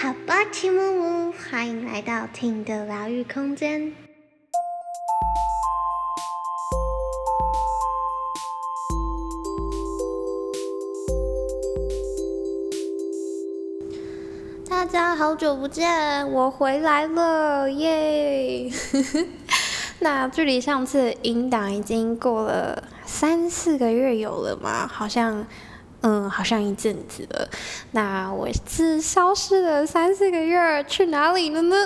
好吧，齐木木，欢迎来到听的疗愈空间。大家好久不见，我回来了，耶！那距离上次音档已经过了三四个月有了吗？好像。嗯，好像一阵子了。那我是消失了三四个月，去哪里了呢？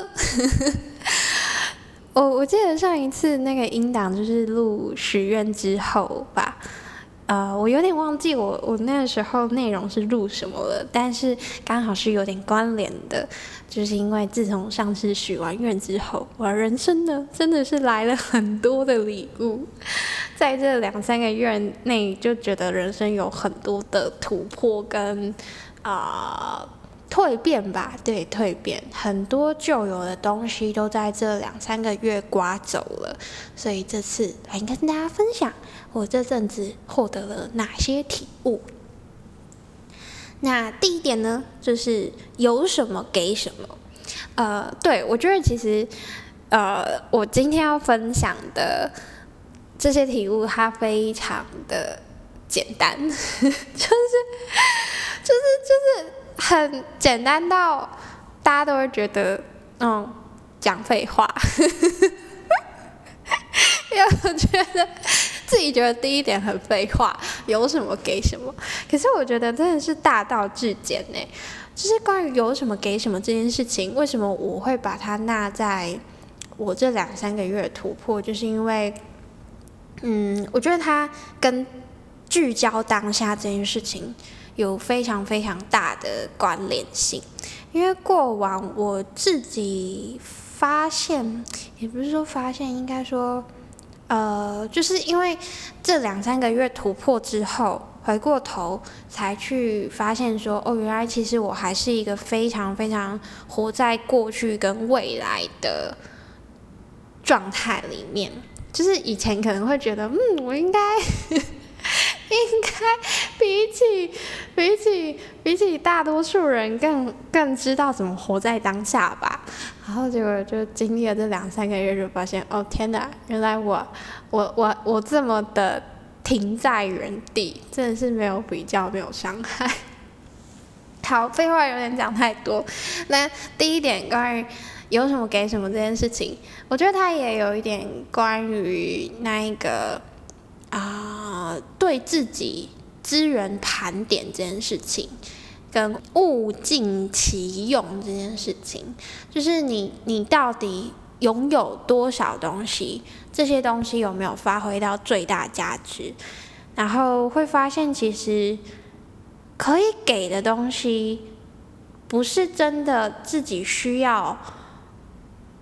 我我记得上一次那个音档就是录许愿之后吧。呃，我有点忘记我我那时候内容是录什么了，但是刚好是有点关联的，就是因为自从上次许完愿之后，我人生呢真的是来了很多的礼物，在这两三个月内就觉得人生有很多的突破跟啊蜕变吧，对蜕变，很多旧有的东西都在这两三个月刮走了，所以这次来跟大家分享。我这阵子获得了哪些体悟？那第一点呢，就是有什么给什么。呃，对我觉得其实，呃，我今天要分享的这些体悟，它非常的简单，就是就是就是很简单到大家都会觉得，嗯，讲废话，因为我觉得。自己觉得第一点很废话，有什么给什么。可是我觉得真的是大道至简呢，就是关于有什么给什么这件事情，为什么我会把它纳在我这两三个月的突破，就是因为，嗯，我觉得它跟聚焦当下这件事情有非常非常大的关联性。因为过往我自己发现，也不是说发现，应该说。呃，就是因为这两三个月突破之后，回过头才去发现说，哦，原来其实我还是一个非常非常活在过去跟未来的状态里面。就是以前可能会觉得，嗯，我应该。应该比起比起比起大多数人更更知道怎么活在当下吧。然后结果就经历了这两三个月，就发现哦天哪，原来我我我我这么的停在原地，真的是没有比较，没有伤害。好，废话有点讲太多。那第一点关于有什么给什么这件事情，我觉得它也有一点关于那一个。啊，对自己资源盘点这件事情，跟物尽其用这件事情，就是你你到底拥有多少东西，这些东西有没有发挥到最大价值？然后会发现，其实可以给的东西，不是真的自己需要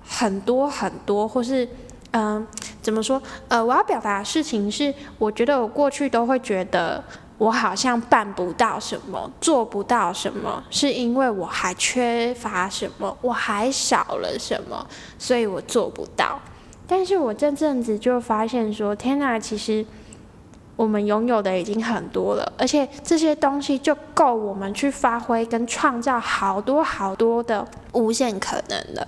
很多很多，或是嗯。怎么说？呃，我要表达的事情是，我觉得我过去都会觉得我好像办不到什么，做不到什么，是因为我还缺乏什么，我还少了什么，所以我做不到。但是我这阵子就发现说，天哪，其实我们拥有的已经很多了，而且这些东西就够我们去发挥跟创造好多好多的无限可能了。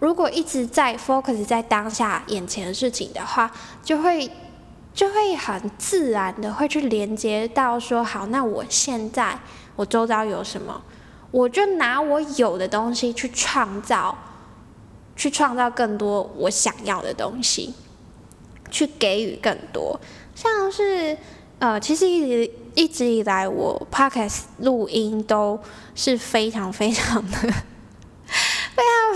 如果一直在 focus 在当下眼前的事情的话，就会就会很自然的会去连接到说，好，那我现在我周遭有什么，我就拿我有的东西去创造，去创造更多我想要的东西，去给予更多。像是呃，其实一直一直以来我 podcast 录音都是非常非常的。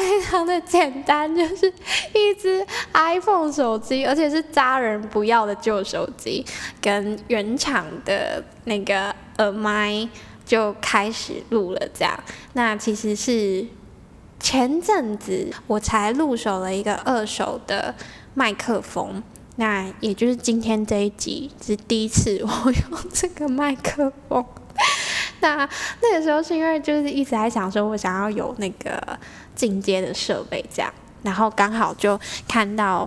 非常的简单，就是一只 iPhone 手机，而且是家人不要的旧手机，跟原厂的那个耳麦就开始录了。这样，那其实是前阵子我才入手了一个二手的麦克风，那也就是今天这一集是第一次我用这个麦克风。那 那个时候是因为就是一直在想说，我想要有那个。进阶的设备这样，然后刚好就看到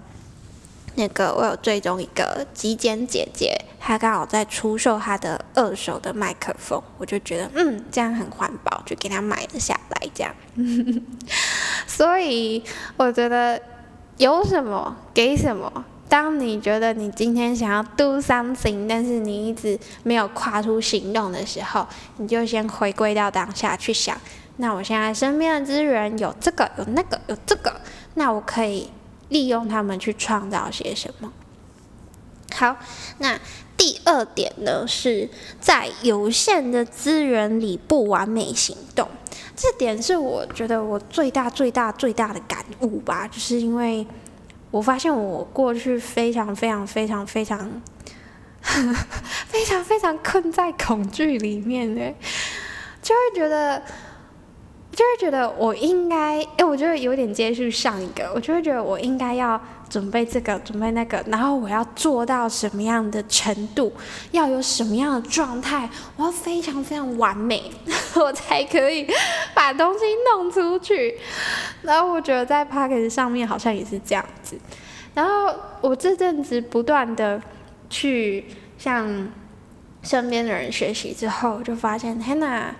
那个我有追踪一个极简姐姐，她刚好在出售她的二手的麦克风，我就觉得嗯这样很环保，就给她买了下来这样。所以我觉得有什么给什么。当你觉得你今天想要 do something，但是你一直没有跨出行动的时候，你就先回归到当下去想。那我现在身边的资源有这个，有那个，有这个，那我可以利用他们去创造些什么？好，那第二点呢，是在有限的资源里不完美行动。这点是我觉得我最大、最大、最大的感悟吧，就是因为。我发现我过去非常非常非常非常 非常非常困在恐惧里面呢，就会觉得，就会觉得我应该，哎，我觉得有点接续上一个，我就会觉得我应该要准备这个，准备那个，然后我要做到什么样的程度，要有什么样的状态，我要非常非常完美，我才可以把东西弄出去。然后我觉得在 p a c k a g e 上面好像也是这样子。然后我这阵子不断的去向身边的人学习之后，就发现天哪，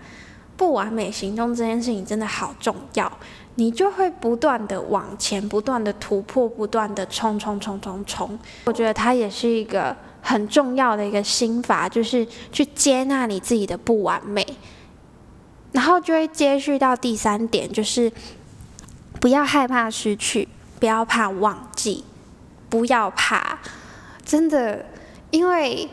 不完美行动这件事情真的好重要。你就会不断的往前，不断的突破，不断的冲冲冲冲冲。我觉得它也是一个很重要的一个心法，就是去接纳你自己的不完美。然后就会接续到第三点，就是。不要害怕失去，不要怕忘记，不要怕，真的，因为，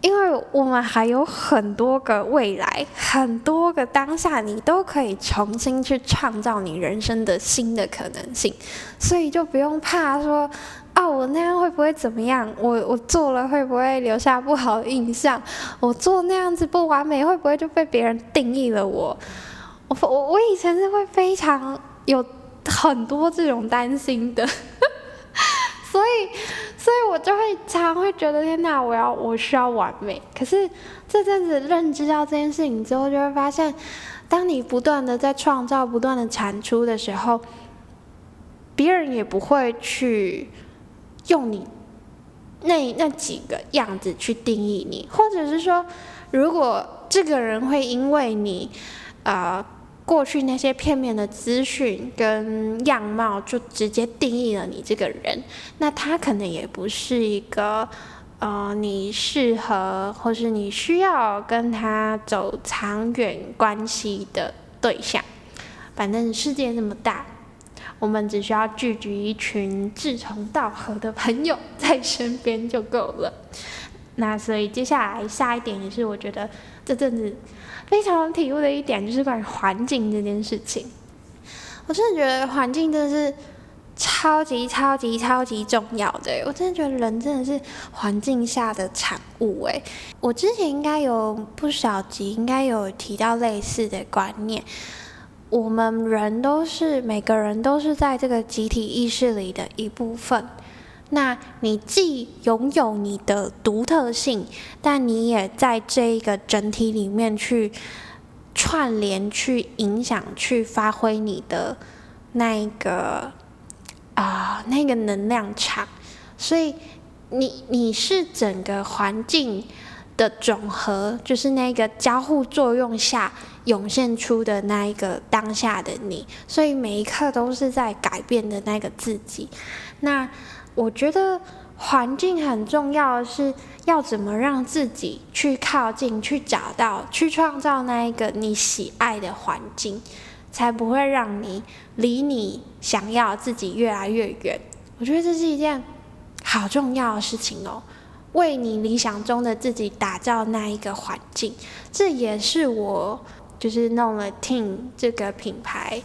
因为我们还有很多个未来，很多个当下，你都可以重新去创造你人生的新的可能性，所以就不用怕说，啊，我那样会不会怎么样？我我做了会不会留下不好印象？我做那样子不完美，会不会就被别人定义了我？我我我以前是会非常有。很多这种担心的，所以，所以我就会常会觉得天哪，我要我需要完美。可是这阵子认知到这件事情之后，就会发现，当你不断的在创造、不断的产出的时候，别人也不会去用你那那几个样子去定义你，或者是说，如果这个人会因为你，啊。过去那些片面的资讯跟样貌，就直接定义了你这个人。那他可能也不是一个，呃，你适合或是你需要跟他走长远关系的对象。反正世界那么大，我们只需要聚集一群志同道合的朋友在身边就够了。那所以接下来下一点也是我觉得这阵子。非常体悟的一点就是关于环境这件事情，我真的觉得环境真的是超级超级超级重要的。我真的觉得人真的是环境下的产物。诶，我之前应该有不少集应该有提到类似的观念。我们人都是每个人都是在这个集体意识里的一部分。那你既拥有你的独特性，但你也在这一个整体里面去串联、去影响、去发挥你的那一个啊那个能量场。所以你你是整个环境的总和，就是那个交互作用下涌现出的那一个当下的你。所以每一刻都是在改变的那个自己。那。我觉得环境很重要是要怎么让自己去靠近、去找到、去创造那一个你喜爱的环境，才不会让你离你想要自己越来越远。我觉得这是一件好重要的事情哦，为你理想中的自己打造那一个环境，这也是我就是弄了 Team 这个品牌，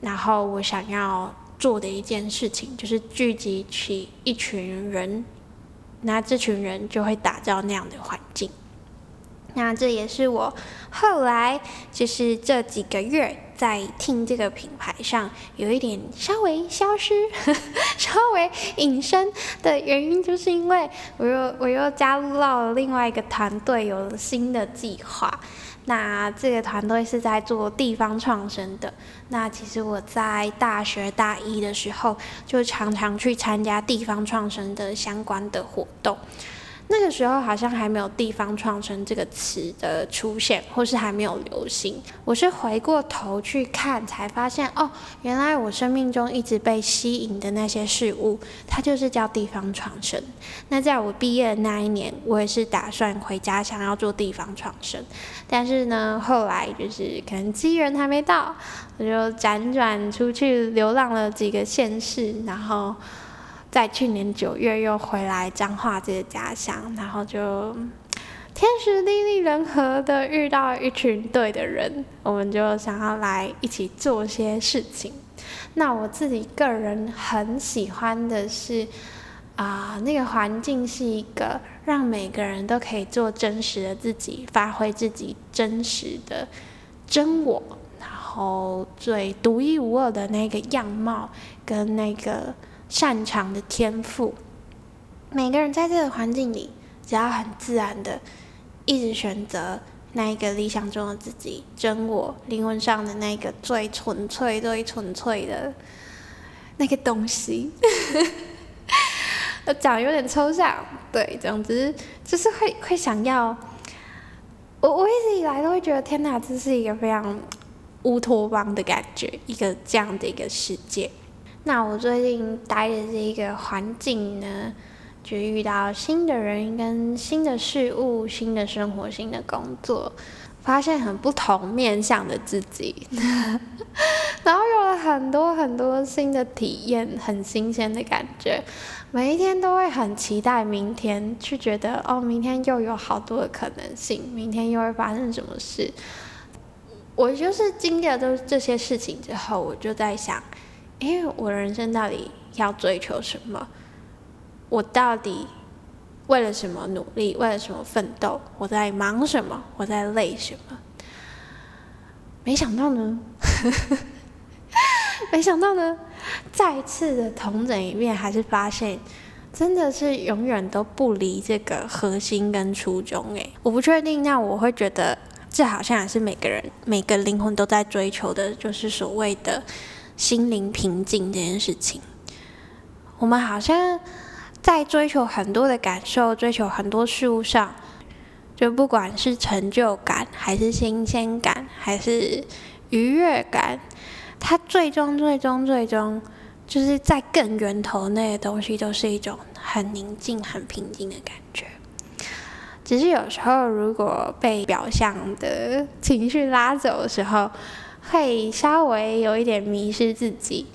然后我想要。做的一件事情就是聚集起一群人，那这群人就会打造那样的环境。那这也是我后来就是这几个月在听这个品牌上有一点稍微消失、稍微隐身的原因，就是因为我又我又加入到了另外一个团队，有了新的计划。那这个团队是在做地方创生的。那其实我在大学大一的时候，就常常去参加地方创生的相关的活动。那个时候好像还没有“地方创生”这个词的出现，或是还没有流行。我是回过头去看，才发现哦，原来我生命中一直被吸引的那些事物，它就是叫地方创生。那在我毕业的那一年，我也是打算回家，乡要做地方创生。但是呢，后来就是可能机缘还没到，我就辗转出去流浪了几个县市，然后。在去年九月又回来彰化这个家乡，然后就天时地利人和的遇到一群对的人，我们就想要来一起做些事情。那我自己个人很喜欢的是，啊，那个环境是一个让每个人都可以做真实的自己，发挥自己真实的真我，然后最独一无二的那个样貌跟那个。擅长的天赋，每个人在这个环境里，只要很自然的，一直选择那一个理想中的自己，真我灵魂上的那个最纯粹、最纯粹的那个东西。我 讲有点抽象，对，总之就是会会想要。我我一直以来都会觉得，天哪，这是一个非常乌托邦的感觉，一个这样的一个世界。那我最近待的这一个环境呢，就遇到新的人、跟新的事物、新的生活、新的工作，发现很不同面向的自己，然后有了很多很多新的体验，很新鲜的感觉。每一天都会很期待明天，去觉得哦，明天又有好多的可能性，明天又会发生什么事。我就是经历了都这些事情之后，我就在想。因为我人生到底要追求什么？我到底为了什么努力？为了什么奋斗？我在忙什么？我在累什么？没想到呢，没想到呢，再次的同整一遍，还是发现真的是永远都不离这个核心跟初衷。诶，我不确定，那我会觉得这好像也是每个人每个灵魂都在追求的，就是所谓的。心灵平静这件事情，我们好像在追求很多的感受，追求很多事物上，就不管是成就感，还是新鲜感，还是愉悦感，它最终、最终、最终，就是在更源头那些东西，都是一种很宁静、很平静的感觉。只是有时候，如果被表象的情绪拉走的时候，会稍微有一点迷失自己，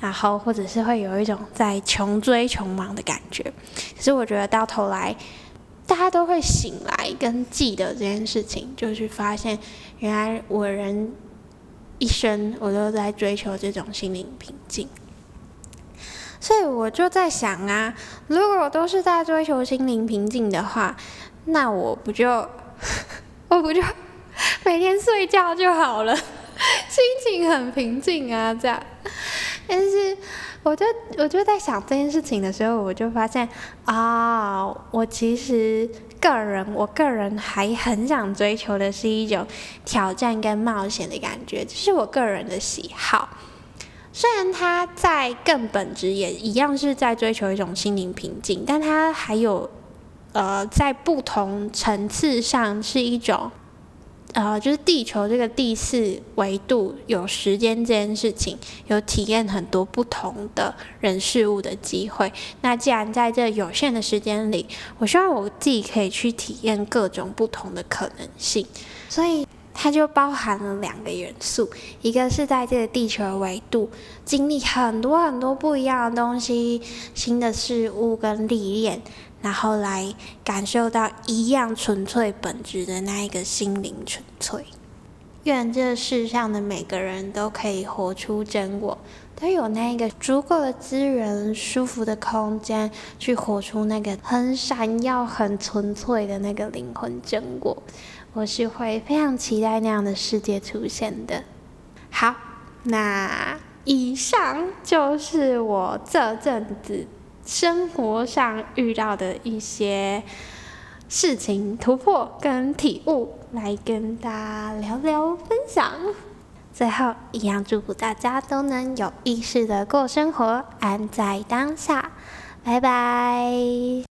然后或者是会有一种在穷追穷忙的感觉。可是我觉得到头来，大家都会醒来跟记得这件事情，就是发现原来我人一生我都在追求这种心灵平静。所以我就在想啊，如果都是在追求心灵平静的话，那我不就 我不就每天睡觉就好了？心情很平静啊，这样。但是，我就我就在想这件事情的时候，我就发现啊，我其实个人，我个人还很想追求的是一种挑战跟冒险的感觉，这是我个人的喜好。虽然他在更本质也一样是在追求一种心灵平静，但他还有呃，在不同层次上是一种。呃，就是地球这个第四维度有时间这件事情，有体验很多不同的人事物的机会。那既然在这有限的时间里，我希望我自己可以去体验各种不同的可能性。所以它就包含了两个元素，一个是在这个地球维度经历很多很多不一样的东西、新的事物跟历练。然后来感受到一样纯粹本质的那一个心灵纯粹。愿这世上的每个人都可以活出真我，都有那一个足够的资源、舒服的空间，去活出那个很闪耀、很纯粹的那个灵魂真我。我是会非常期待那样的世界出现的。好，那以上就是我这阵子。生活上遇到的一些事情突破跟体悟，来跟大家聊聊分享。最后，一样祝福大家都能有意识的过生活，安在当下。拜拜。